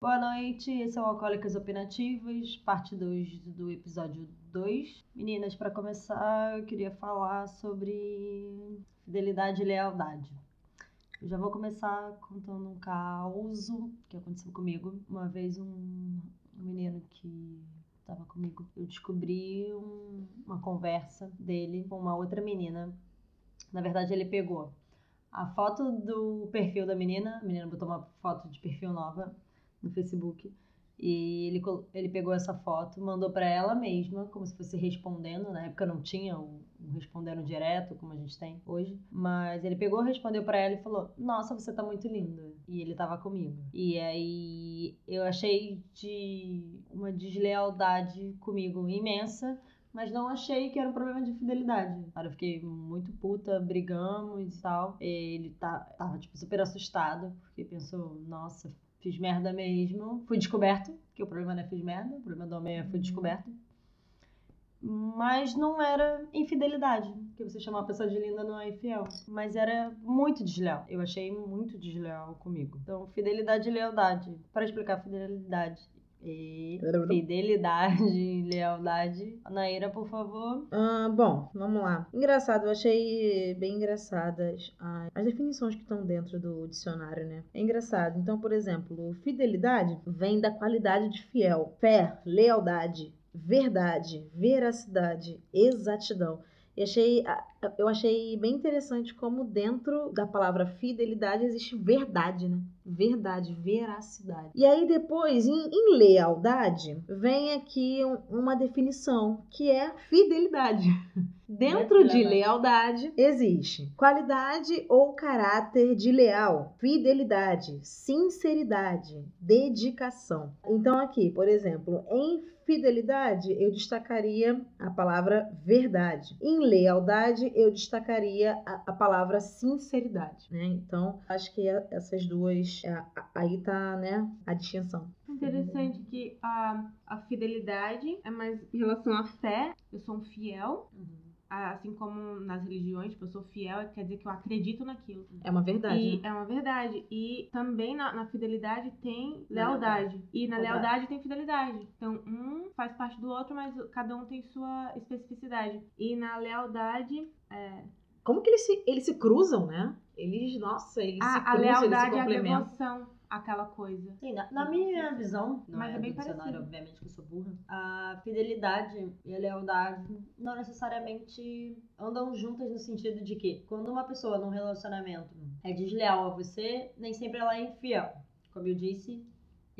Boa noite, esse é o Alcoólicas Opinativas, parte 2 do episódio 2. Meninas, para começar, eu queria falar sobre fidelidade e lealdade. Eu já vou começar contando um caos que aconteceu comigo. Uma vez um, um menino que estava comigo, eu descobri um, uma conversa dele com uma outra menina. Na verdade, ele pegou a foto do perfil da menina, a menina botou uma foto de perfil nova no Facebook. E ele, ele pegou essa foto, mandou para ela mesma, como se fosse respondendo. Na época não tinha o, o respondendo direto, como a gente tem hoje. Mas ele pegou, respondeu para ela e falou: Nossa, você tá muito linda. E ele tava comigo. E aí eu achei de uma deslealdade comigo imensa mas não achei que era um problema de fidelidade. Cara, eu fiquei muito puta, brigamos e tal. Ele tá, tava, tipo, super assustado, porque pensou, nossa, fiz merda mesmo. Fui descoberto, que o problema não é fiz merda, o problema do homem é fui uhum. descoberto. Mas não era infidelidade, que você chamar a pessoa de linda não é infiel. Mas era muito desleal. Eu achei muito desleal comigo. Então, fidelidade e lealdade. Para explicar fidelidade e fidelidade lealdade. Naira, por favor. Ah, bom, vamos lá. Engraçado, eu achei bem engraçadas as definições que estão dentro do dicionário, né? É engraçado. Então, por exemplo, fidelidade vem da qualidade de fiel, fé, lealdade, verdade, veracidade, exatidão. E achei, eu achei bem interessante como dentro da palavra fidelidade existe verdade, né? Verdade, veracidade. E aí depois, em, em lealdade, vem aqui uma definição que é fidelidade. Dentro de lealdade existe qualidade ou caráter de leal, fidelidade, sinceridade, dedicação. Então aqui, por exemplo, em fidelidade, eu destacaria a palavra verdade. Em lealdade, eu destacaria a, a palavra sinceridade. Né? Então, acho que essas duas, é, aí tá né, a distinção. Interessante que a, a fidelidade é mais em relação à fé. Eu sou um fiel. Uhum assim como nas religiões, tipo, eu sou fiel, quer dizer que eu acredito naquilo. É uma verdade. E né? É uma verdade. E também na, na fidelidade tem lealdade. E na lealdade tem fidelidade. Então, um faz parte do outro, mas cada um tem sua especificidade. E na lealdade. É... Como que eles se, eles se cruzam, né? Eles, nossa, eles a, se cruzam, A lealdade eles se é a devoção aquela coisa. Sim, na, na minha visão, não Mas é, é bem parecido. obviamente que eu sou burra, a fidelidade e a lealdade não necessariamente andam juntas no sentido de que quando uma pessoa num relacionamento é desleal a você, nem sempre ela é infiel. Como eu disse,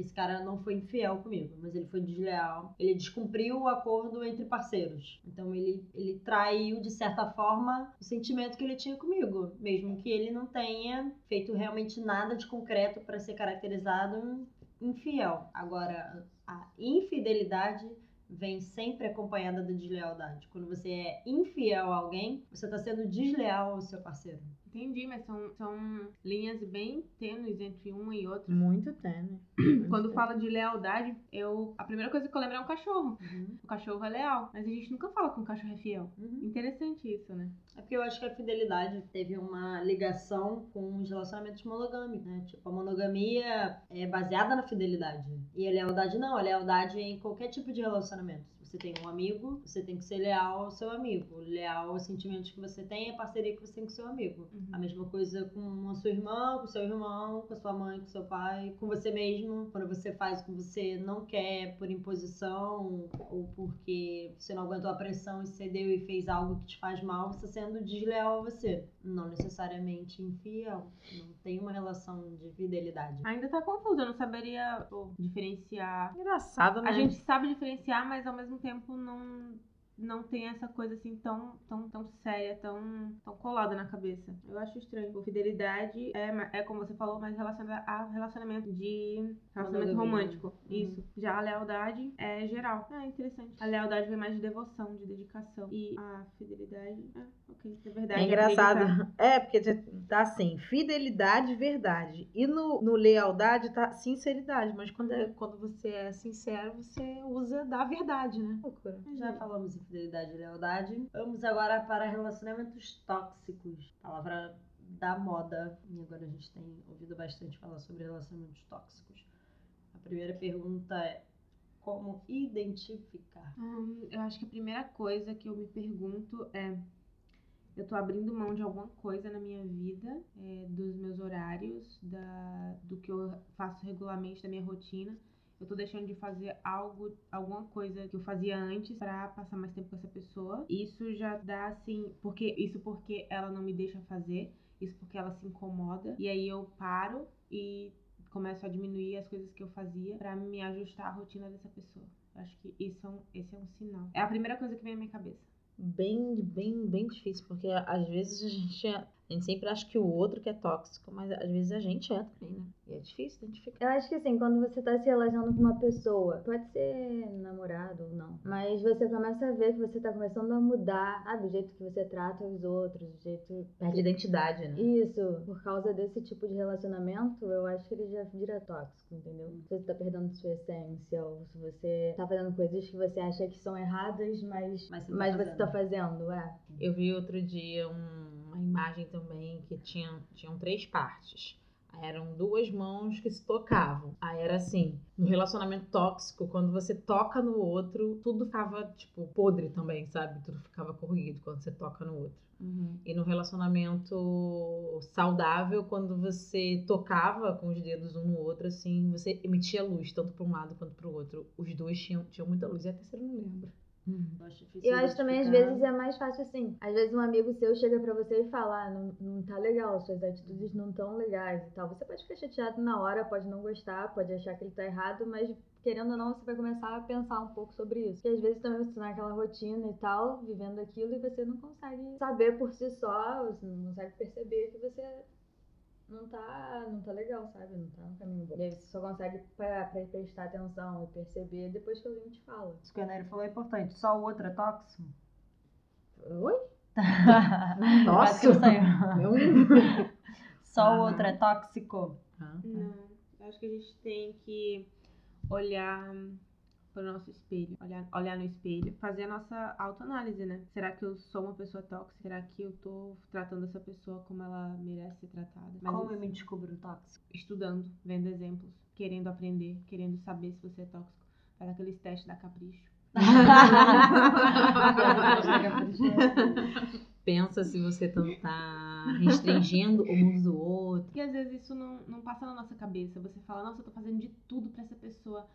esse cara não foi infiel comigo, mas ele foi desleal. Ele descumpriu o acordo entre parceiros. Então ele, ele traiu, de certa forma, o sentimento que ele tinha comigo, mesmo que ele não tenha feito realmente nada de concreto para ser caracterizado infiel. Agora, a infidelidade vem sempre acompanhada da deslealdade. Quando você é infiel a alguém, você está sendo desleal ao seu parceiro. Entendi, mas são, são linhas bem tênues entre uma e outra. Muito tênue. Quando fala de lealdade, eu a primeira coisa que eu lembro é um cachorro. Uhum. O cachorro é leal, mas a gente nunca fala que um cachorro é fiel. Uhum. Interessante isso, né? É porque eu acho que a fidelidade teve uma ligação com os relacionamentos monogâmicos, né? Tipo, a monogamia é baseada na fidelidade. E a lealdade não, a lealdade é em qualquer tipo de relacionamento você tem um amigo, você tem que ser leal ao seu amigo. Leal aos sentimentos que você tem e a parceria que você tem com seu amigo. Uhum. A mesma coisa com a sua irmã, com seu irmão, com a sua mãe, com seu pai, com você mesmo. Quando você faz o que você não quer por imposição ou porque você não aguentou a pressão e cedeu e fez algo que te faz mal, você está sendo desleal a você. Não necessariamente infiel. Não tem uma relação de fidelidade. Ainda tá confuso, eu não saberia pô, diferenciar. Engraçado, né? A gente sabe diferenciar, mas ao mesmo tempo não não tem essa coisa assim tão, tão, tão séria, tão, tão colada na cabeça. Eu acho estranho. Fidelidade é, é como você falou, mais relacionada a relacionamento de relacionamento romântico. Uhum. Isso. Já a lealdade é geral. É interessante. A lealdade vem mais de devoção, de dedicação. E a fidelidade, é, ok, é verdade. É engraçado. É, porque tá assim, fidelidade, verdade. E no, no lealdade tá sinceridade. Mas quando, é, quando você é sincero, você usa da verdade, né? Loucura. Já falamos em fidelidade e lealdade. Vamos agora para relacionamentos tóxicos. Palavra da moda. E agora a gente tem ouvido bastante falar sobre relacionamentos tóxicos. A primeira pergunta é como identificar? Hum, eu acho que a primeira coisa que eu me pergunto é eu tô abrindo mão de alguma coisa na minha vida, é, dos meus horários, da, do que eu faço regularmente, da minha rotina. Eu tô deixando de fazer algo, alguma coisa que eu fazia antes para passar mais tempo com essa pessoa. Isso já dá assim, porque isso porque ela não me deixa fazer, isso porque ela se incomoda. E aí eu paro e começo a diminuir as coisas que eu fazia para me ajustar à rotina dessa pessoa. Acho que isso é um, esse é um sinal. É a primeira coisa que vem à minha cabeça. Bem, bem, bem difícil, porque às vezes a gente é a gente sempre acha que o outro que é tóxico, mas às vezes a gente é também, né? E é difícil identificar. Eu acho que assim, quando você tá se relacionando com uma pessoa, pode ser namorado ou não, mas você começa a ver que você tá começando a mudar, sabe? O jeito que você trata os outros, o jeito. Perde identidade, né? Isso, por causa desse tipo de relacionamento, eu acho que ele já vira tóxico, entendeu? Se você tá perdendo sua essência, ou se você tá fazendo coisas que você acha que são erradas, mas, Mas você tá mas você fazendo. tá fazendo, é. Eu vi outro dia um- uma imagem também que tinha, tinham três partes. Eram duas mãos que se tocavam. Aí era assim, no relacionamento tóxico, quando você toca no outro, tudo ficava, tipo, podre também, sabe? Tudo ficava corrido quando você toca no outro. E no relacionamento saudável, quando você tocava com os dedos um no outro, assim, você emitia luz, tanto para um lado quanto para o outro. Os dois tinham, tinham muita luz. E a terceira eu não lembro. Eu acho difícil Eu acho também, às vezes, é mais fácil assim. Às vezes um amigo seu chega pra você e fala, ah, não, não tá legal, suas atitudes não tão legais e tal. Você pode ficar chateado na hora, pode não gostar, pode achar que ele tá errado, mas querendo ou não, você vai começar a pensar um pouco sobre isso. Porque às vezes também você tá naquela rotina e tal, vivendo aquilo, e você não consegue saber por si só, você não consegue perceber que você não tá, não tá legal, sabe? Não tá no caminho bom. E aí você só consegue parar pra prestar atenção e perceber depois que alguém te fala. Isso que a Nery falou é importante. Só o outro é tóxico? Oi? Não. Eu- Só o Ah. outro é tóxico? Ah, Não, eu acho que a gente tem que olhar para o nosso espelho, olhar, olhar no espelho, fazer a nossa autoanálise, né? Será que eu sou uma pessoa tóxica? Será que eu tô tratando essa pessoa como ela merece ser tratada? Mas Como eu isso- me descubro tóxico? estudando, vendo exemplos, querendo aprender, querendo saber se você é tóxico. Faz aqueles testes da capricho. Pensa se você tá, tá restringindo o mundo do outro. Porque às vezes isso não, não passa na nossa cabeça. Você fala, nossa, eu tô fazendo de tudo pra essa pessoa.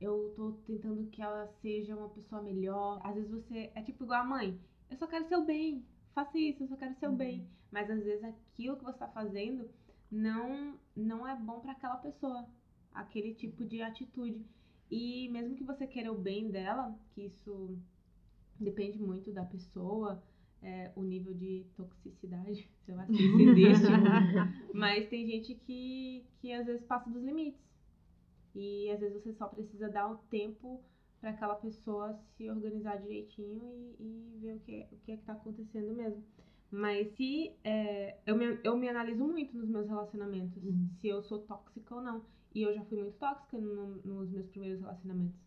Eu tô tentando que ela seja uma pessoa melhor. Às vezes você é tipo igual a mãe. Eu só quero seu bem. Faça isso, eu só quero seu bem. Mas às vezes aquilo que você tá fazendo não, não é bom pra aquela pessoa. Aquele tipo de atitude. E mesmo que você queira o bem dela, que isso depende muito da pessoa, é, o nível de toxicidade, sei lá se existe. Mas tem gente que, que às vezes passa dos limites. E às vezes você só precisa dar o tempo para aquela pessoa se organizar direitinho e, e ver o que, o que é que tá acontecendo mesmo. Mas se é, eu, me, eu me analiso muito nos meus relacionamentos, Uhum. se eu sou tóxica ou não. E eu já fui muito tóxica no- nos meus primeiros relacionamentos.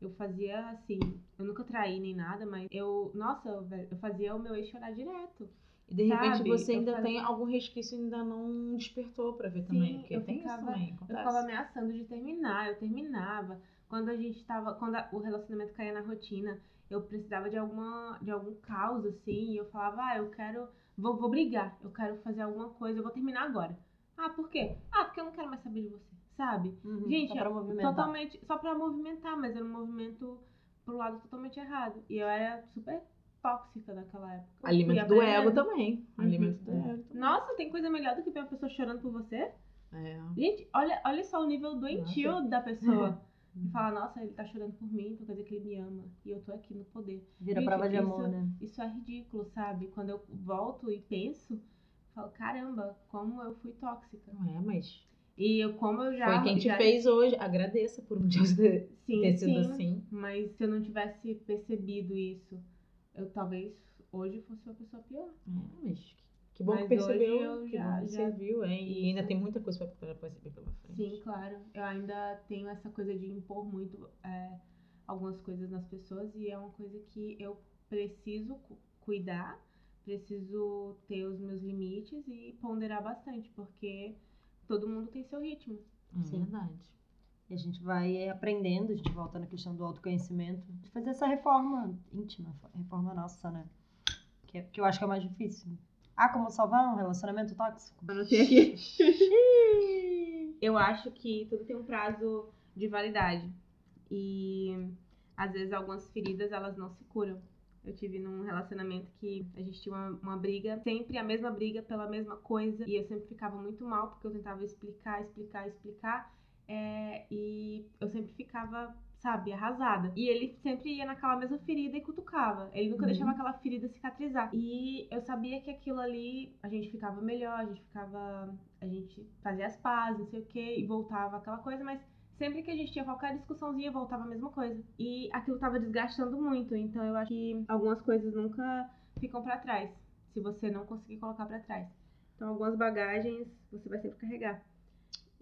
Eu fazia assim, eu nunca traí nem nada, mas eu, nossa, eu fazia o meu ex chorar direto. E de repente Sabe? você Eu ainda fazia- tem algum resquício ainda não despertou pra ver também. Sim, Porque eu tem ficava- isso também. Eu Acontece. ficava ameaçando de terminar, eu terminava. Quando a gente tava. Quando a- o relacionamento caía na rotina, eu precisava de alguma. de algum caos, assim, e eu falava, ah, eu quero. Vou, vou brigar, eu quero fazer alguma coisa, eu vou terminar agora. Ah, por quê? Ah, porque eu não quero mais saber de você, sabe? Uhum, Gente, só pra movimentar. Totalmente. Só pra movimentar, mas era um movimento pro lado totalmente errado. E eu era super tóxica naquela época. Alimento fui do ego também. Uhum. Alimento do ego. Nossa, tem coisa melhor do que ver uma pessoa chorando por você? É. Gente, olha, olha só o nível doentio da pessoa. E fala, nossa, ele tá chorando por mim, então quer dizer que ele me ama. E eu tô aqui no poder. Vira Gente, prova de isso- amor, né? Isso é ridículo, sabe? Quando eu volto e penso, eu falo, caramba, como eu fui tóxica. Não é, mas E eu, como eu já. foi quem te já- fez hoje. Agradeça por um dia ter sido sim. assim. Mas se eu não tivesse percebido isso, eu talvez hoje fosse uma pessoa pior. É, mas que bom Mas que percebeu. hoje eu que já- bom que já- você viu, hein? E ainda tem muita coisa pra, pra perceber pela frente. Sim, claro. Eu ainda tenho essa coisa de impor muito é, algumas coisas nas pessoas e é uma coisa que eu preciso cu- cuidar, preciso ter os meus limites e ponderar bastante, porque todo mundo tem seu ritmo. É verdade. E a gente vai aprendendo, a gente volta na questão do autoconhecimento, de fazer essa reforma íntima, reforma nossa, né? Que, é, que eu acho que é mais difícil. Ah, como salvar um relacionamento tóxico? Anotei aqui. eu acho que tudo tem um prazo de validade. E às vezes algumas feridas elas não se curam. Eu tive num relacionamento que a gente tinha uma, uma, briga, sempre a mesma briga pela mesma coisa, e eu sempre ficava muito mal porque eu tentava explicar, explicar, explicar, é, e eu sempre ficava, sabe, arrasada. E ele sempre ia naquela mesma ferida e cutucava. Ele nunca uhum. deixava aquela ferida cicatrizar. E eu sabia que aquilo ali a gente ficava melhor, a gente ficava. A gente fazia as pazes, não sei o quê, e voltava aquela coisa, mas sempre que a gente tinha qualquer discussãozinha, voltava a mesma coisa. E aquilo tava desgastando muito, então eu acho que algumas coisas nunca ficam para trás, se você não conseguir colocar para trás. Então algumas bagagens você vai sempre carregar.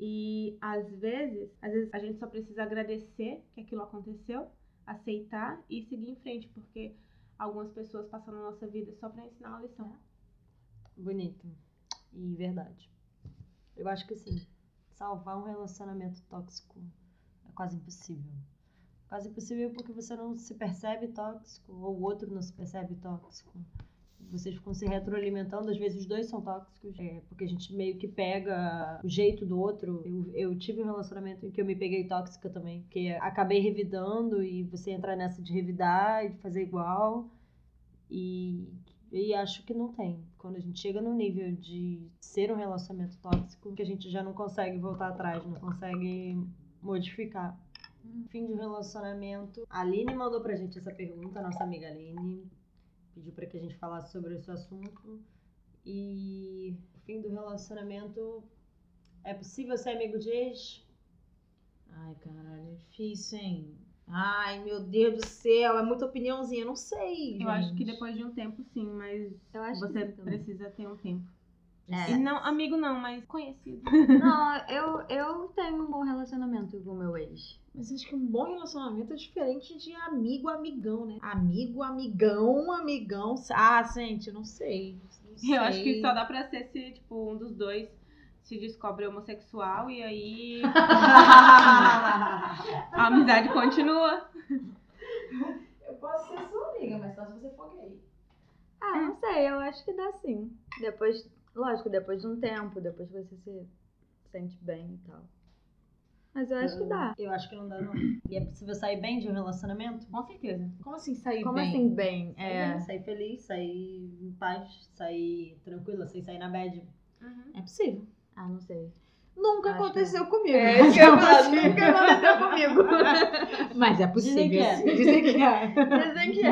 E às vezes, às vezes a gente só precisa agradecer que aquilo aconteceu, aceitar e seguir em frente, porque algumas pessoas passam na nossa vida só para ensinar uma lição. Bonito. E verdade. Eu acho que sim salvar um relacionamento tóxico é quase impossível. Quase impossível porque você não se percebe tóxico, ou o outro não se percebe tóxico. Vocês ficam se retroalimentando, às vezes os dois são tóxicos, é, porque a gente meio que pega o jeito do outro. Eu, eu tive um relacionamento em que eu me peguei tóxica também, porque acabei revidando e você entra nessa de revidar e de fazer igual. E e acho que não tem. Quando a gente chega no nível de ser um relacionamento tóxico, que a gente já não consegue voltar atrás, não consegue modificar. Fim de relacionamento. A Aline mandou pra gente essa pergunta, nossa amiga Aline. Pediu para que a gente falasse sobre esse assunto. E o fim do relacionamento. É possível ser amigo de ex? Ai, caralho, é difícil, hein? Ai, meu Deus do céu, é muita opiniãozinha, não sei. Gente. Eu acho que depois de um tempo, sim, mas você precisa ter um tempo. É. E não, amigo não, mas conhecido. Não, eu, eu tenho um bom relacionamento com o meu ex. Mas acho que um bom relacionamento é diferente de amigo, amigão, né? Amigo, amigão, amigão. Ah, gente, não sei. Não sei. Eu acho que só dá pra ser se, tipo, um dos dois se descobre homossexual e aí a amizade continua. Eu posso ser sua amiga, mas só se você for gay. Ah, não sei, eu acho que dá sim. Depois, lógico, depois de um tempo, depois que você se sente bem e tal. Mas eu acho que dá. Eu acho que não dá, não. E é possível sair bem de um relacionamento? Com certeza. Como assim sair Como bem? assim bem? Sair, É. bem, sair feliz, sair em paz, sair tranquila, sem sair na bad. Uhum. É possível. Ah, não sei. Nunca Acho aconteceu comigo. É isso que eu Mas nunca aconteceu comigo. Mas é possível. Dizem que é. Dizem que é. Dizem que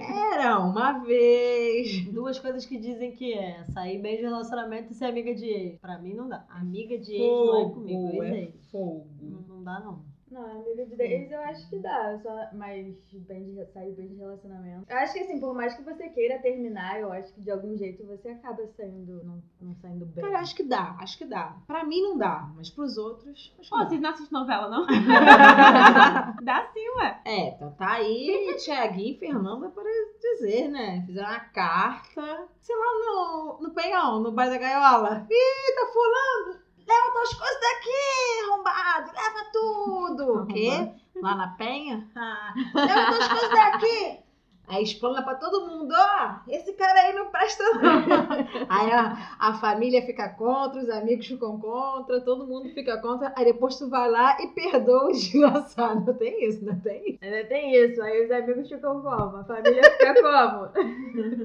é. Era uma vez. Duas coisas que dizem que é sair bem de relacionamento e ser amiga de ex. Pra mim não dá. Amiga de ex não é comigo, Fogo, é ex-ex. fogo. Não, não dá, não. Não, amiga de ex eu acho que dá, só, mas bem de, sair bem de relacionamento. Eu acho que assim, por mais que você queira terminar, eu acho que de algum jeito você acaba saindo, não, não saindo bem. Cara, acho que dá, acho que dá. Pra mim não dá, mas pros outros, acho que Pô, dá. vocês não assistem novela, não? Dá sim, ué. É, tá, tá aí Tiaguinho e Fernanda para dizer, né? Fizeram uma carta, sei lá, no, no penhão, no bar da gaiola. Ih, tá fulano, leva tuas coisas daqui, arrombado, leva tudo. O quê? Lá na penha? Ah, leva tuas coisas daqui. Aí explana pra todo mundo, ó, esse cara aí não presta não. Aí a, a família fica contra, os amigos ficam contra, todo mundo fica contra. Aí depois tu vai lá e perdoa o desgraçado. Tem isso, não tem isso? Ainda tem isso, aí os amigos ficam como? A família fica como?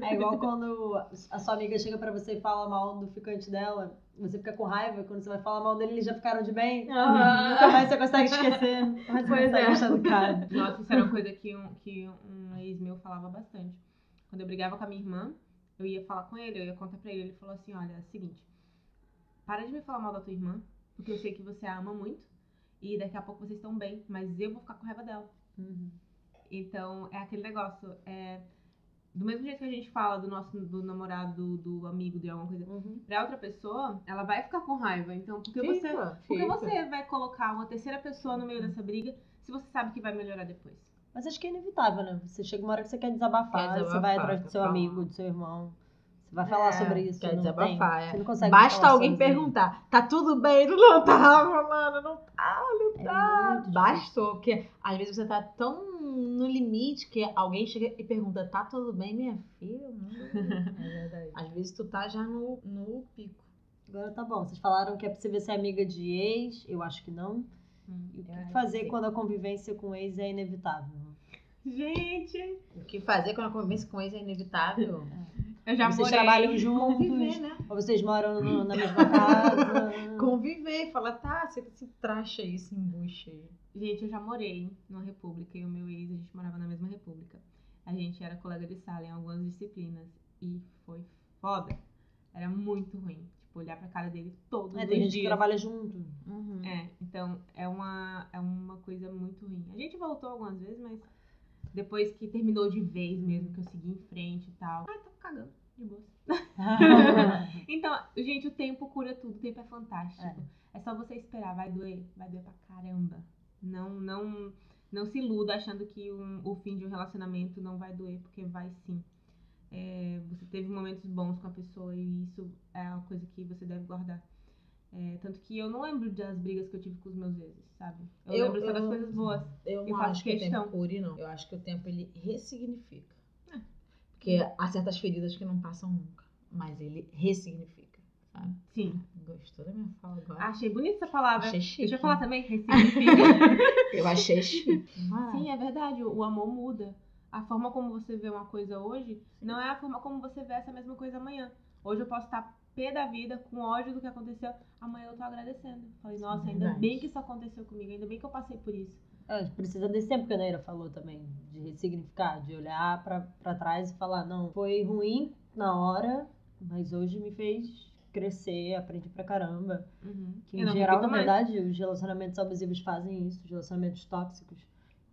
É igual quando a sua amiga chega pra você e fala mal do ficante dela. Você fica com raiva, quando você vai falar mal dele, eles já ficaram de bem. Aham. Nunca mais você consegue esquecer. Nunca mais você Pois consegue é. gostar do cara. Nossa, isso era uma coisa que um, que um ex meu falava bastante. Quando eu brigava com a minha irmã, eu ia falar com ele, eu ia contar pra ele. Ele falou assim: olha, é o seguinte, para de me falar mal da tua irmã, porque eu sei que você a ama muito. E daqui a pouco vocês estão bem, mas eu vou ficar com raiva dela. Então, é aquele negócio. É, do mesmo jeito que a gente fala do nosso do namorado, do, do amigo, de alguma coisa, Uhum. pra outra pessoa, ela vai ficar com raiva. Então, porque você. Fica, Porque fica. você vai colocar uma terceira pessoa no meio dessa briga se você sabe que vai melhorar depois. Mas acho que é inevitável, né? Você chega uma hora que você quer desabafar, Quer você vai desabafar, atrás do seu falar. amigo, do seu irmão. Você vai falar É, sobre isso. Quer não desabafar, tem? é. Você não consegue Basta alguém perguntar, tá tudo bem? Não tá, mano, não tá, não Ah, muito bastou, porque às vezes você tá tão no limite que alguém chega e pergunta, tá tudo bem, minha filha? É verdade. Às vezes tu tá já no, no pico. Agora tá bom. Vocês falaram que é possível ser amiga de ex. Eu acho que não. E o que fazer quando a convivência com ex é inevitável? Gente, O que fazer quando a convivência com eles é inevitável? eu já vocês morei. trabalham juntos? Conviver, né? Ou vocês moram no- na mesma casa? Conviver, fala, tá, você se tracha aí, se embucha aí. Gente, eu já morei numa república e o meu ex, a gente morava na mesma república. A gente era colega de sala em algumas disciplinas e foi foda. Era muito ruim. Tipo, olhar pra cara dele todos É, os tem gente dias. que trabalha junto. Uhum. É, então é uma, é uma coisa muito ruim. A gente voltou algumas vezes, mas depois que terminou de vez mesmo, que eu segui em frente e tal. Ai, tô cagando, de boa. Então, gente, o tempo cura tudo, o tempo é fantástico. É. só você esperar, vai doer, vai doer pra caramba. Não, não, não se iluda achando que um- o fim de um relacionamento não vai doer, porque vai sim. É, você teve momentos bons com a pessoa e isso é uma coisa que você deve guardar. É, tanto que eu não lembro das brigas que eu tive com os meus exes, sabe? Eu, Eu- lembro só das coisas boas. Eu não acho que o questão. tempo cure, não. Eu acho que o tempo ele ressignifica. Porque há certas feridas que não passam nunca, mas ele ressignifica, sabe? Sim. Gostou da minha fala agora? Achei bonita essa palavra. Achei chique. Deixa eu falar também, ressignifica. Eu achei chique. Sim, é verdade. O amor muda. A forma como você vê uma coisa hoje não é a forma como você vê essa mesma coisa amanhã. Hoje eu posso estar pé da vida, com ódio do que aconteceu. Amanhã eu tô agradecendo. Falei, nossa, ainda Verdade. bem que isso aconteceu comigo. Ainda bem que eu passei por isso. É, precisa desse tempo que a Neira falou também, de ressignificar, de olhar pra, pra trás e falar, não, foi ruim na hora, mas hoje me fez crescer, aprendi pra caramba. Que Eu em geral, na mais. verdade, os relacionamentos abusivos fazem isso, os relacionamentos tóxicos.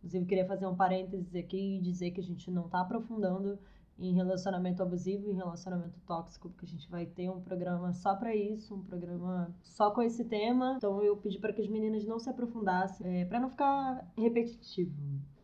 Inclusive, queria fazer um parênteses aqui e dizer que a gente não tá aprofundando em relacionamento abusivo e em relacionamento tóxico, porque a gente vai ter um programa só pra isso, um programa só com esse tema. Então eu pedi para que as meninas não se aprofundassem, é, para não ficar repetitivo.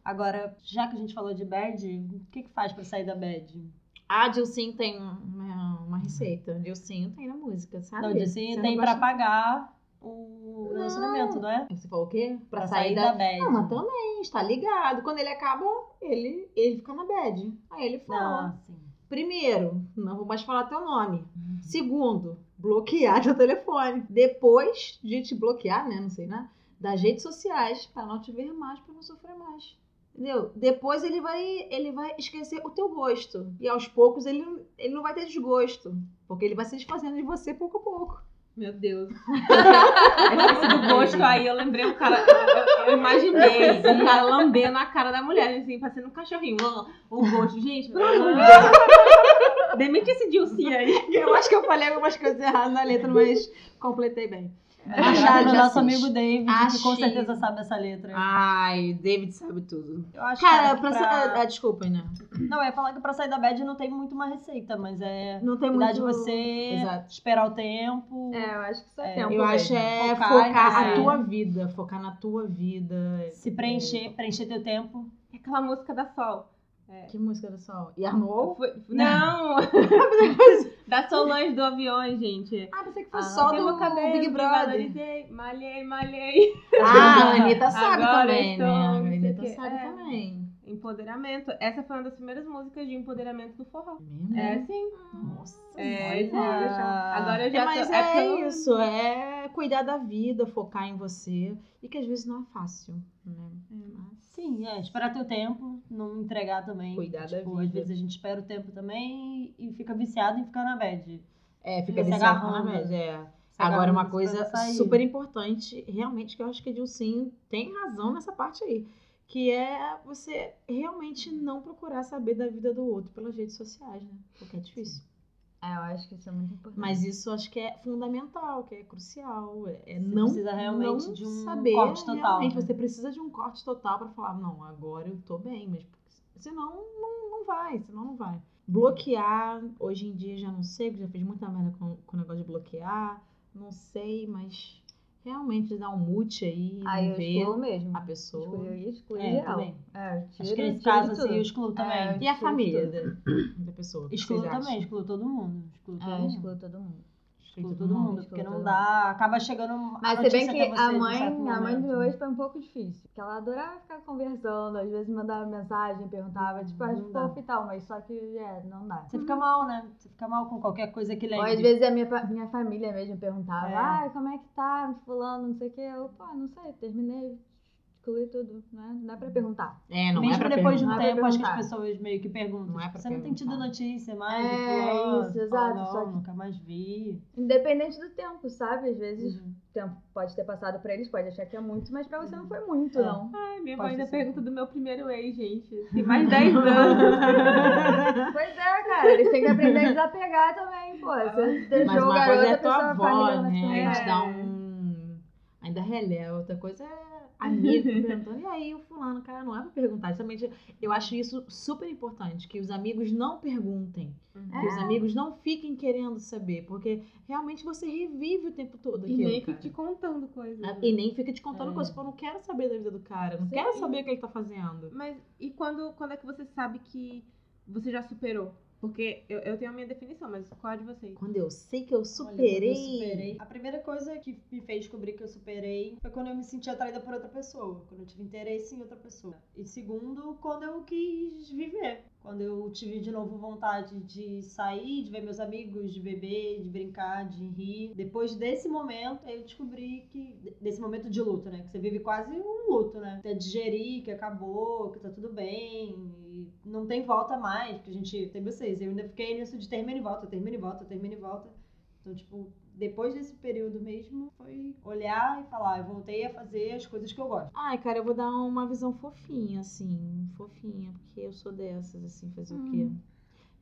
Agora, já que a gente falou de bad, o que que faz pra sair da bad? A Dilcinho tem uma, uma receita. Dilcinho tem na música, sabe? Não, Você tem gosta- pagar o relacionamento, não é? Você falou o quê? Pra, sair da bad. Não, mas também, está ligado. Quando ele acaba, ele, ele fica na bad. Aí ele fala. Não, assim. Primeiro, não vou mais falar teu nome. Segundo, bloquear teu telefone. Depois de te bloquear, né? Não sei, né? Das redes sociais, pra não te ver mais, pra não sofrer mais. Entendeu? Depois ele vai, ele vai esquecer o teu gosto. E aos poucos ele, ele não vai ter desgosto. Porque ele vai se desfazendo de você pouco a pouco. Meu Deus. Esse do gosto aí, eu lembrei o cara. Eu, eu imaginei o cara lambendo a cara da mulher, assim, parecendo um cachorrinho. O gosto, gente. Demite esse Dilce aí. Eu acho que eu falei algumas coisas erradas na letra, mas completei bem. Achar já nosso assiste. amigo David, que com Achei. certeza sabe essa letra. Ai, David sabe tudo. Eu acho Cara, que pra... pra... Ah, desculpa, né? Não, eu ia falar que pra sair da bad não tem muito uma receita, mas é Não tem cuidar muito... de você, Exato. esperar o tempo. É, eu acho que só É, tempo Eu acho mesmo. é Focar focar, a tua vida, focar na tua vida. Se preencher, preencher teu tempo. É Aquela música da Sol. Que música do sol? E Arnou? Foi- Não! da Solange do avião, gente. Ah, pensei que foi Ah, só do cabelo, Big Brother. malhei, malhei. Ah, a Anitta sabe Agora também, estou, né? A Anitta sabe É. também. Empoderamento. Essa foi uma das primeiras músicas de empoderamento do forró. Mesmo? É, sim. Nossa. É, aí. Agora eu já É, mas tô... é, eu- isso, é cuidar da vida, focar em você. E que às vezes não é fácil, né? Mas Sim, é, esperar teu tempo, não entregar também. Cuidar da tipo, vida. Às vezes a gente espera o tempo também e fica viciado em ficar na bad. É, fica viciado na média, é. Agora, uma coisa super importante, realmente, que eu acho que a Dilcinho tem razão nessa parte aí. Que é você realmente não procurar saber da vida do outro pelas redes sociais, né? Porque é difícil. É, eu acho que isso é muito importante. Mas isso acho que é fundamental, que é crucial. É é Você não, precisa realmente não de um saber corte total, realmente. né? Você precisa de um corte total pra falar, não, agora eu tô bem, mas senão não, não vai, senão não vai. Bloquear, hoje em dia já não sei, porque já fiz muita merda com, com o negócio de bloquear, não sei, mas realmente dar um mute aí, Aí eu ver excluo mesmo. a pessoa. Excluir, excluir É, geral. também. É, tiro, Acho que nesse caso, assim, tudo. eu excluo também. É, E a família da, da pessoa? Excluo também, acham? excluo todo mundo. Excluo todo É, mundo. excluo todo mundo. Exclui todo mundo, mundo, porque não todo dá. Acaba chegando. Mas se bem que a mãe, a mãe do meu ex foi um pouco difícil. Porque ela adorava ficar conversando, às vezes mandava mensagem, perguntava, tipo, as Não dá. fofo e tal, mas só que, é, não dá. Você fica mal, né? Você fica mal com qualquer coisa que Ou lembre. às vezes a minha, minha família mesmo perguntava, É. ai, como é que tá, fulano, não sei o que. Eu, pô, não sei, terminei, excluí tudo, né? Não dá pra perguntar. É, não Mesmo é pra depois de um perguntar. Não é tempo, acho que as perguntar. pessoas meio que perguntam. Não é tipo, pra você não tem tido perguntar. notícia mais? É, fulano?" isso, exato, Não, só que- nunca mais vi. Independente do tempo, sabe? Às vezes Uhum. o tempo pode ter passado pra eles, pode achar que é muito, mas pra você não foi muito, É. não. Ai, minha Pode mãe ainda ser. pergunta do meu primeiro ex, gente. Tem mais de 10 anos. Pois é, cara, eles têm que aprender a desapegar também, pô. Você deixou Mas o uma garoto, coisa é a tua avó, né? A gente dá um. Ainda relé. Outra coisa é amigo perguntando. E aí, o fulano, cara, não é pra perguntar. Justamente, eu acho isso super importante. Que os amigos não perguntem. Que os É. amigos não fiquem querendo saber. Porque realmente você revive o tempo todo E aquilo, nem cara. fica te contando coisas. Ah, né? E nem fica te contando É. coisas. Pô, eu não quero saber da vida do cara. Não Sim. quero saber o que ele tá fazendo. Mas e quando, quando é que você sabe que você já superou? Porque eu, eu tenho a minha definição, mas qual é de vocês? Quando eu sei que eu Olha, superei. quando eu superei. A primeira coisa que me fez descobrir que eu superei foi quando eu me senti atraída por outra pessoa. Quando eu tive interesse em outra pessoa. E segundo, quando eu quis viver. Quando eu tive de novo vontade de sair, de ver meus amigos, de beber, de brincar, de rir. Depois desse momento, eu descobri que. Desse momento de luto, né? Que você vive quase um luto, né? Até digerir que acabou, que tá tudo bem. E não tem volta mais. Porque a gente. Tem vocês. Eu ainda fiquei nisso de termina e volta, termina e volta, termina e volta. Então, tipo, depois desse período mesmo, foi olhar e falar, eu voltei a fazer as coisas que eu gosto. Ai, cara, eu vou dar uma visão fofinha, assim. Fofinha, porque eu sou dessas, assim, fazer o quê?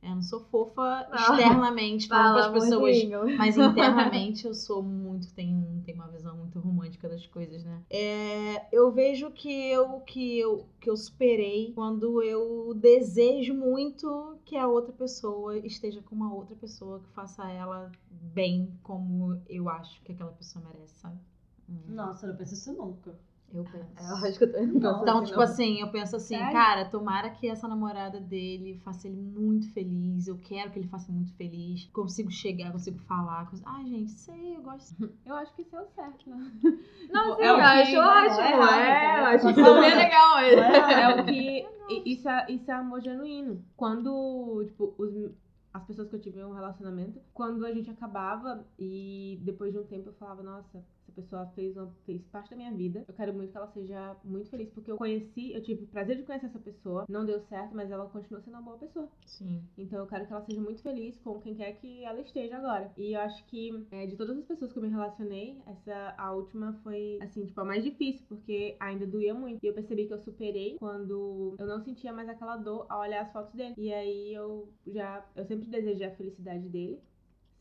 É, eu não sou fofa Não. externamente, falando para as pessoas. amorzinho. Mas internamente eu sou muito, tenho, tenho uma visão muito romântica das coisas, né? É, eu vejo que eu, que, eu, que eu superei quando eu desejo muito que a outra pessoa esteja com uma outra pessoa que faça ela bem como eu acho que aquela pessoa merece, sabe? Hum, Nossa, eu não penso isso nunca. Eu penso. É lógico que eu tô indo Não, Então, assim, tipo não. assim, eu penso assim, Sério? cara, tomara que essa namorada dele faça ele muito feliz. Eu quero que ele faça muito feliz. Consigo chegar, consigo falar. Consigo... Ai, gente, sei, eu gosto. Eu acho que isso é o certo, né? Não, sim, É o eu que- acho não é ótimo. errado, É, eu acho vendo? isso bem legal. É? É o que. i- Isso é, isso é amor genuíno. Quando, tipo, os- as pessoas que eu tive um relacionamento, quando a gente acabava e depois de um tempo eu falava, nossa, essa pessoa fez, uma, fez parte da minha vida. Eu quero muito que ela seja muito feliz, porque eu conheci, eu tive o prazer de conhecer essa pessoa. Não deu certo, mas ela continua sendo uma boa pessoa. Sim. Então eu quero que ela seja muito feliz com quem quer que ela esteja agora. E eu acho que é, de todas as pessoas que eu me relacionei, essa a última foi assim, tipo, a mais difícil, porque ainda doía muito. E eu percebi que eu superei quando eu não sentia mais aquela dor ao olhar as fotos dele. E aí eu já eu sempre desejei a felicidade dele.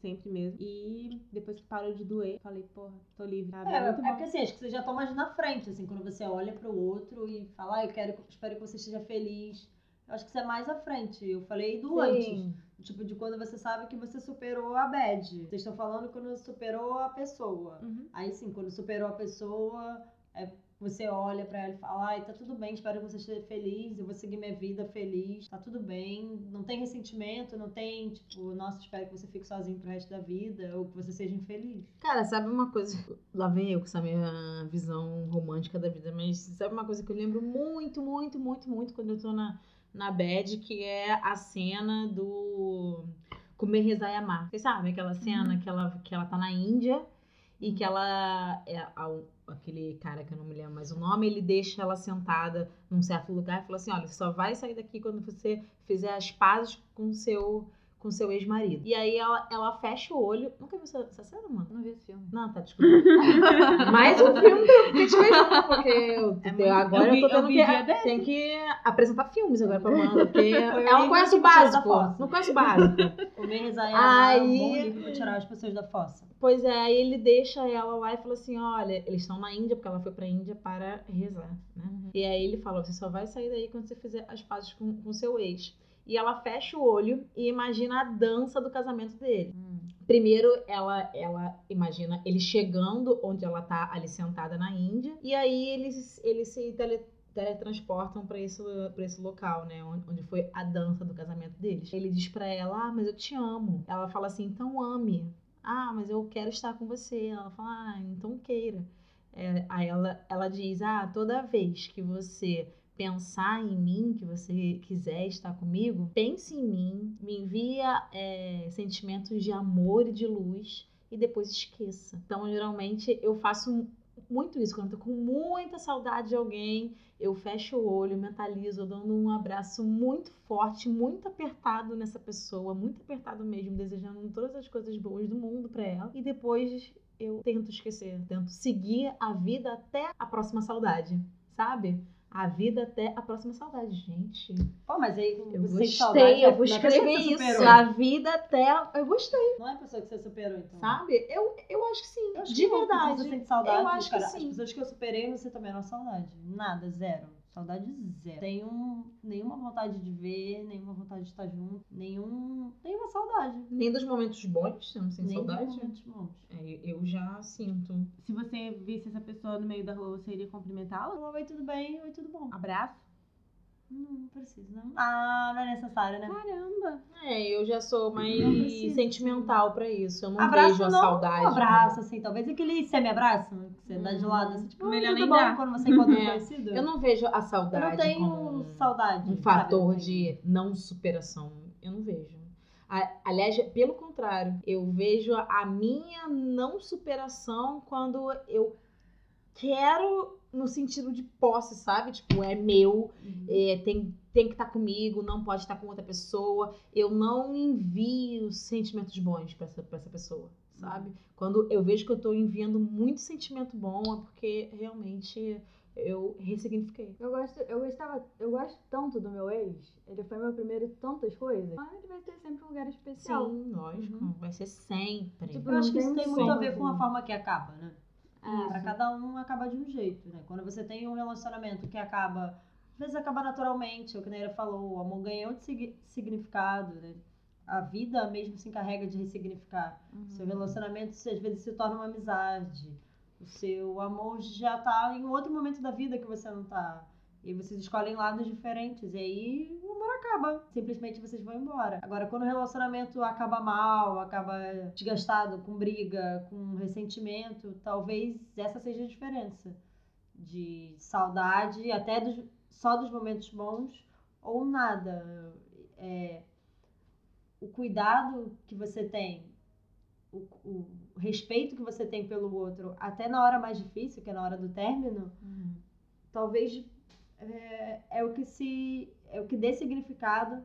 Sempre mesmo. E depois que parou de doer, falei, porra, tô livre. Sabe? É, É, é muito bom. porque assim, acho que você já tá mais na frente, assim, quando você olha pro outro e fala, ah, eu quero, espero que você esteja feliz. Eu acho que você é mais à frente. Eu falei do antes. Sim. Tipo, de quando você sabe que você superou a bad. Vocês estão falando quando superou a pessoa. Uhum. Aí sim, quando superou a pessoa, é, você olha pra ela e fala, ai, tá tudo bem, espero que você esteja feliz, eu vou seguir minha vida feliz, tá tudo bem. Não tem ressentimento, não tem, tipo, nossa, espero que você fique sozinho pro resto da vida, ou que você seja infeliz. Cara, sabe uma coisa? Lá vem eu com essa minha visão romântica da vida, mas sabe uma coisa que eu lembro muito, muito, muito, muito quando eu tô na, na bad, que é a cena do Comer, Rezar e Amar. Vocês sabem aquela cena que, ela, que ela tá na Índia e que ela. É, a- aquele cara que eu não me lembro mais o nome, ele deixa ela sentada num certo lugar e fala assim: olha, você só vai sair daqui quando você fizer as pazes com seu com seu ex-marido. E aí ela, ela fecha o olho. Nunca viu essa, essa cena, mano? Não vi esse filme. Não, tá, desculpa. Mais um filme pra gente ver porque eu, É eu- agora eu eu, tô eu tendo vi que, tem que apresentar filmes agora pra Amanda, porque ela não conhece o que da básico. fossa. Não conhece o básico. Rezar e amar é um Aí- bom livro pra tirar as pessoas da fossa. Pois é, aí ele deixa ela lá e fala assim: olha, eles estão na Índia, porque ela foi pra Índia para rezar, né? E aí ele fala: você só vai sair daí quando você fizer as pazes com, com seu ex. E ela fecha o olho e imagina a dança do casamento dele. Primeiro, ela, ela imagina ele chegando onde ela tá ali sentada na Índia. E aí eles, eles se tele- teletransportam pra esse, pra esse local, né? Onde, foi a dança do casamento deles. Ele diz pra ela, ah, mas eu te amo. Ela fala assim, então ame. Ah, mas eu quero estar com você. Ela fala, ah, então queira. É, aí ela, ela diz, ah, toda vez que você pensar em mim, que você quiser estar comigo, pense em mim, me envia é, sentimentos de amor e de luz e depois esqueça. Então, geralmente, eu faço muito isso. Quando eu tô com muita saudade de alguém, eu fecho o olho, mentalizo, dando um abraço muito forte, muito apertado nessa pessoa, muito apertado mesmo, desejando todas as coisas boas do mundo para ela. E depois eu tento esquecer, tento seguir a vida até a próxima saudade, sabe? A vida até a próxima saudade, gente. Pô, mas aí Eu gostei, saudade, eu vou é a pessoa escrever que isso. A vida até. Eu gostei, Não é a pessoa que você superou, então. sabe? Eu, eu acho que sim. Eu acho de que não, verdade. Você sente saudade, Eu acho que cara. sim. As pessoas que eu superei, você também não saudade. Nada, zero. Saudade zero. Tenho nenhuma vontade de ver, nenhuma vontade de estar junto, nenhum, nenhuma saudade. Nem dos momentos bons, você não sente Nem saudade? dos momentos bons. É, eu já sinto. Se você visse essa pessoa no meio da rua, você iria cumprimentá-la? Oi, tudo bem? Oi, tudo bom? Abraço? Não, não precisa, não. Ah, não é necessário, né? Caramba! Eu já sou mais sentimental pra isso. Eu não abraço vejo a não, saudade. um abraço, assim, talvez aquele semi-abraço, que você dá de lado, assim, tipo, Melhor Melhor nem dar. quando você encontra um É. conhecido. Eu não vejo a Eu saudade não tenho como saudade. um sabe? fator Eu tenho. de não superação. Eu não vejo. Aliás, pelo contrário, eu vejo a minha não superação quando eu quero no sentido de posse, sabe? Tipo, é meu, Uhum. é, tem, tem que estar comigo, não pode estar com outra pessoa. Eu não envio sentimentos bons pra essa, pra essa pessoa, sabe? Quando eu vejo que eu tô enviando muito sentimento bom, é porque realmente eu ressignifiquei. Eu gosto, eu gostava, eu gosto tanto do meu ex. Ele foi meu primeiro em tantas coisas. Mas ele vai ter sempre um lugar especial. Sim, lógico. Uhum. Vai ser sempre. Tipo, Eu acho que isso tem muito a ver com a forma que acaba, né? Pra cada um acaba de um jeito, né? Quando você tem um relacionamento que acaba, às vezes acaba naturalmente, é o que a Neira falou, o amor de sig- significado, né? A vida mesmo se encarrega de ressignificar. Uhum. Seu relacionamento às vezes se torna uma amizade. O seu amor já tá em outro momento da vida que você não tá. E vocês escolhem lados diferentes. E aí o amor acaba. Simplesmente vocês vão embora. Agora, quando o relacionamento acaba mal, acaba desgastado, com briga, com ressentimento, talvez essa seja a diferença. De saudade, até dos- só dos momentos bons, ou nada. É, o cuidado que você tem, o, o respeito que você tem pelo outro, até na hora mais difícil, que é na hora do término, Uhum. talvez é, é o que se é o que dê significado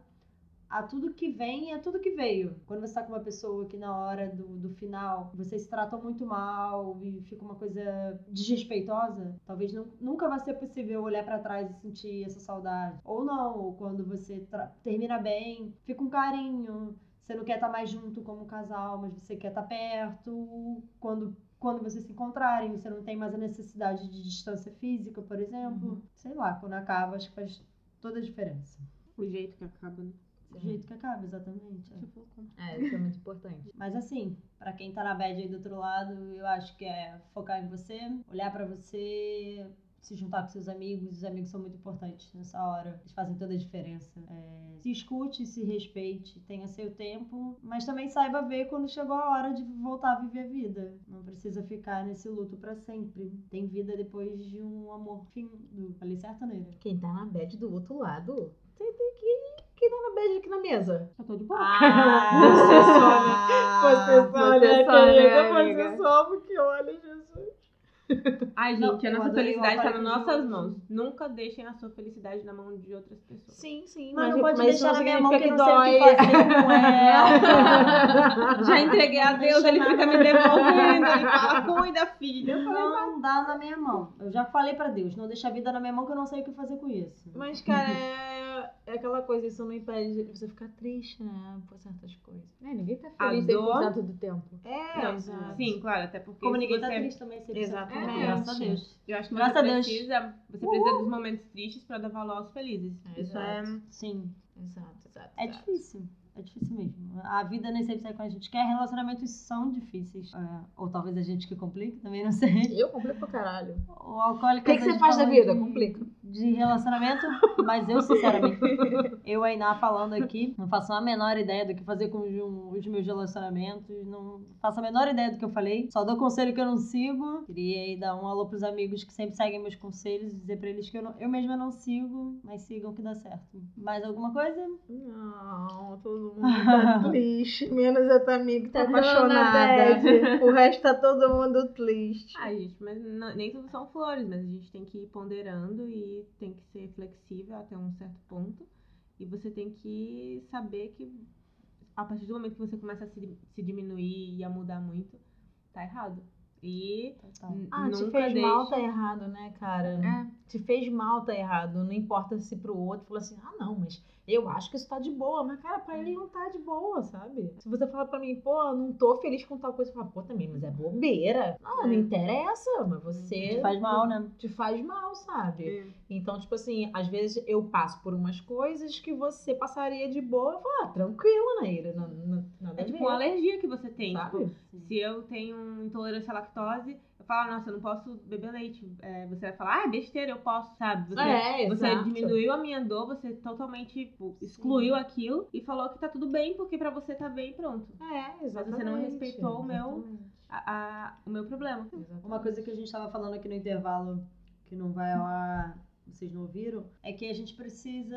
a tudo que vem e a tudo que veio. Quando você tá com uma pessoa que na hora do, do final vocês se tratam muito mal e fica uma coisa desrespeitosa, talvez nu- nunca vai ser possível olhar pra trás e sentir essa saudade. Ou não, ou quando você termina bem, fica um carinho, você não quer estar mais junto como casal, mas você quer estar perto. Quando quando vocês se encontrarem, você não tem mais a necessidade de distância física, por exemplo. Uhum. Sei lá, quando acaba, acho que faz toda a diferença. O jeito que acaba, né? Do jeito que acaba, exatamente. é. Tipo, É, isso é muito importante. Mas assim, pra quem tá na bad aí do outro lado, eu acho que é focar em você, olhar pra você, se juntar com seus amigos. Os amigos são muito importantes nessa hora. Eles fazem toda a diferença. É, se escute, se respeite, tenha seu tempo, mas também saiba ver quando chegou a hora de voltar a viver a vida. Não precisa ficar nesse luto pra sempre. Tem vida depois de um amor fim. Falei certo, Neira? Quem tá na bad do outro lado, você tem que. Quem tá na bad aqui na mesa? eu tô de boa. Você só, né? Você só, Você né, querida? né, Você só, porque olha, Jesus. Ai, Não, gente, a eu nossa felicidade tá aparelho nas nossas mãos. Nunca deixem a sua felicidade na mão de outras pessoas. Sim, sim. Mas não pode mas deixar na minha mão que significa não sei o que fazer com ela. Já entreguei a Deus, ele fica me devolvendo. Ele fala, cuida, filha. Eu falei, Não dá na minha mão. Eu já falei pra Deus, não deixa a vida na minha mão que eu não sei o que fazer com isso. Mas, cara, é, é aquela coisa, isso não impede de você ficar triste, né? Por certas coisas. É, ninguém tá feliz dor- 100% do tempo. É, Não, exato. sim, claro, até porque Como ninguém tá você- triste também, sempre Exatamente. Graças a Deus. Eu acho que Graças você a Deus. precisa, você precisa dos momentos tristes pra dar valor aos felizes. É, Isso é. Sim. Exato, exato. É exato. difícil. É difícil mesmo. A vida nem sempre sai com a gente quer. Relacionamentos são difíceis. É, ou talvez a gente que complica, também não sei. Eu complico pra caralho. O alcoólico. O que, que você faz da vida? Complica. De relacionamento, mas eu, sinceramente, eu ainda falando aqui, não faço a menor ideia do que fazer com os meus relacionamentos, não faço a menor ideia do que eu falei, só dou conselho que eu não sigo. Queria aí dar um alô pros amigos que sempre seguem meus conselhos e dizer pra eles que eu, não, eu mesma não sigo, mas sigam que dá certo. Mais alguma coisa? Não, todo mundo tá triste. Menos a tua amiga que tá, Tá apaixonada. O resto tá todo mundo triste. Ah, gente, mas não- nem tudo são flores, mas a gente tem que ir ponderando e tem que ser flexível até um certo ponto. E você tem que saber que a partir do momento que você começa a se, se diminuir e a mudar muito, tá errado. E Tá. n- Ah, te nunca fez deixe... mal, tá errado, né, cara? É. Te fez mal, tá errado. Não importa se pro outro fala assim, ah, não, mas eu acho que isso tá de boa. Mas, cara, pra ele não tá de boa, sabe? Se você falar pra mim, pô, não tô feliz com tal coisa, eu falo, pô, também, mas é bobeira. Não, não É. interessa, mas você. Te faz mal, né? Te faz mal, sabe? É. Então, tipo assim, às vezes eu passo por umas coisas que você passaria de boa. Eu falo, ah, tranquilo, Naira. Não, não, nada É tipo uma alergia que você tem. Tipo, sabe? se eu tenho intolerância à lactose, eu falo, nossa, eu não posso beber leite. É, você vai falar, ah, besteira, eu posso, sabe? Você, é, você diminuiu a minha dor, você totalmente tipo, excluiu aquilo e falou que tá tudo bem, porque pra você tá bem, pronto. É, Mas exatamente. você não respeitou o meu- Exatamente. A- a- o meu problema. Uma coisa que a gente estava falando aqui no intervalo, que não vai ao ar, vocês não ouviram, é que a gente precisa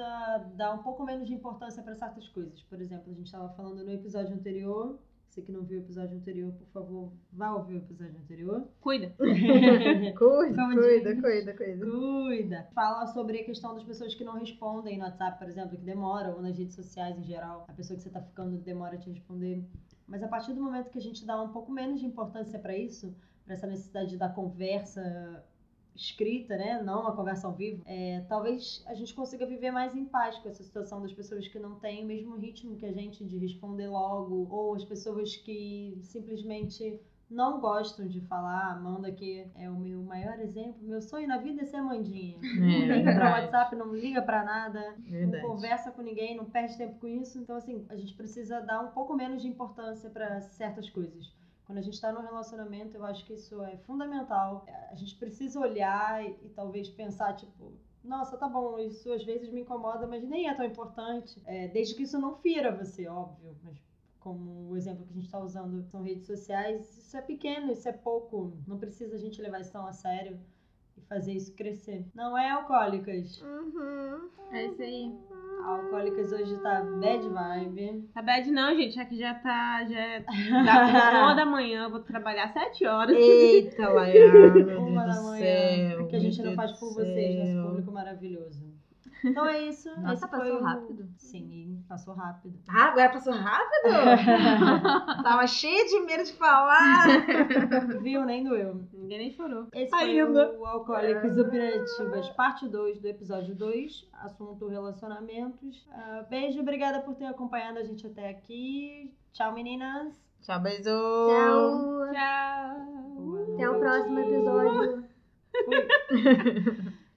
dar um pouco menos de importância para certas coisas. Por exemplo, a gente estava falando no episódio anterior. Você que não viu o episódio anterior, por favor, vá ouvir o episódio anterior. Cuida. Cuida, cuida, cuida, cuida. Cuida. Fala sobre a questão das pessoas que não respondem no WhatsApp, por exemplo, que demoram, ou nas redes sociais em geral. A pessoa que você tá ficando demora a te responder. Mas a partir do momento que a gente dá um pouco menos de importância para isso, para essa necessidade da conversa escrita, né? Não uma conversa ao vivo, é, talvez a gente consiga viver mais em paz com essa situação das pessoas que não têm o mesmo ritmo que a gente de responder logo, ou as pessoas que simplesmente não gostam de falar. Amanda, que é o meu maior exemplo. Meu sonho na vida é ser Amandinha. Não liga pra verdade. WhatsApp, não liga pra nada, Verdade. não conversa com ninguém, não perde tempo com isso. Então, assim, a gente precisa dar um pouco menos de importância pra certas coisas. Quando a gente tá num relacionamento, eu acho que isso é fundamental. A gente precisa olhar e, e talvez pensar, tipo, nossa, tá bom, isso às vezes me incomoda, mas nem é tão importante. É, desde que isso não fira você, óbvio. Mas como o exemplo que a gente está usando são redes sociais, isso é pequeno, isso é pouco. Não precisa a gente levar isso tão a sério e fazer isso crescer. Não é alcoólicas. Uhum. É isso aí. A alcoólicas hoje tá bad vibe. Tá bad não, gente. Aqui já tá. Já é da uma da manhã, eu vou trabalhar sete horas. Eita, Laia, meu Uma Deus da manhã. céu. É que a gente meu não Deus faz por vocês, nosso público maravilhoso. Então é isso. Nossa, Esse passou foi o- rápido. Sim, passou rápido. Ah, agora passou rápido? Tava cheia de medo de falar. Viu? Nem doeu. Ninguém nem chorou. Esse foi Ainda. o Alcoólicas Operativas, parte 2 do episódio 2, assunto relacionamentos. Ah, beijo, obrigada por ter acompanhado a gente até aqui. Tchau, meninas. Tchau, beijo. Tchau. Tchau. Boa Até o próximo episódio.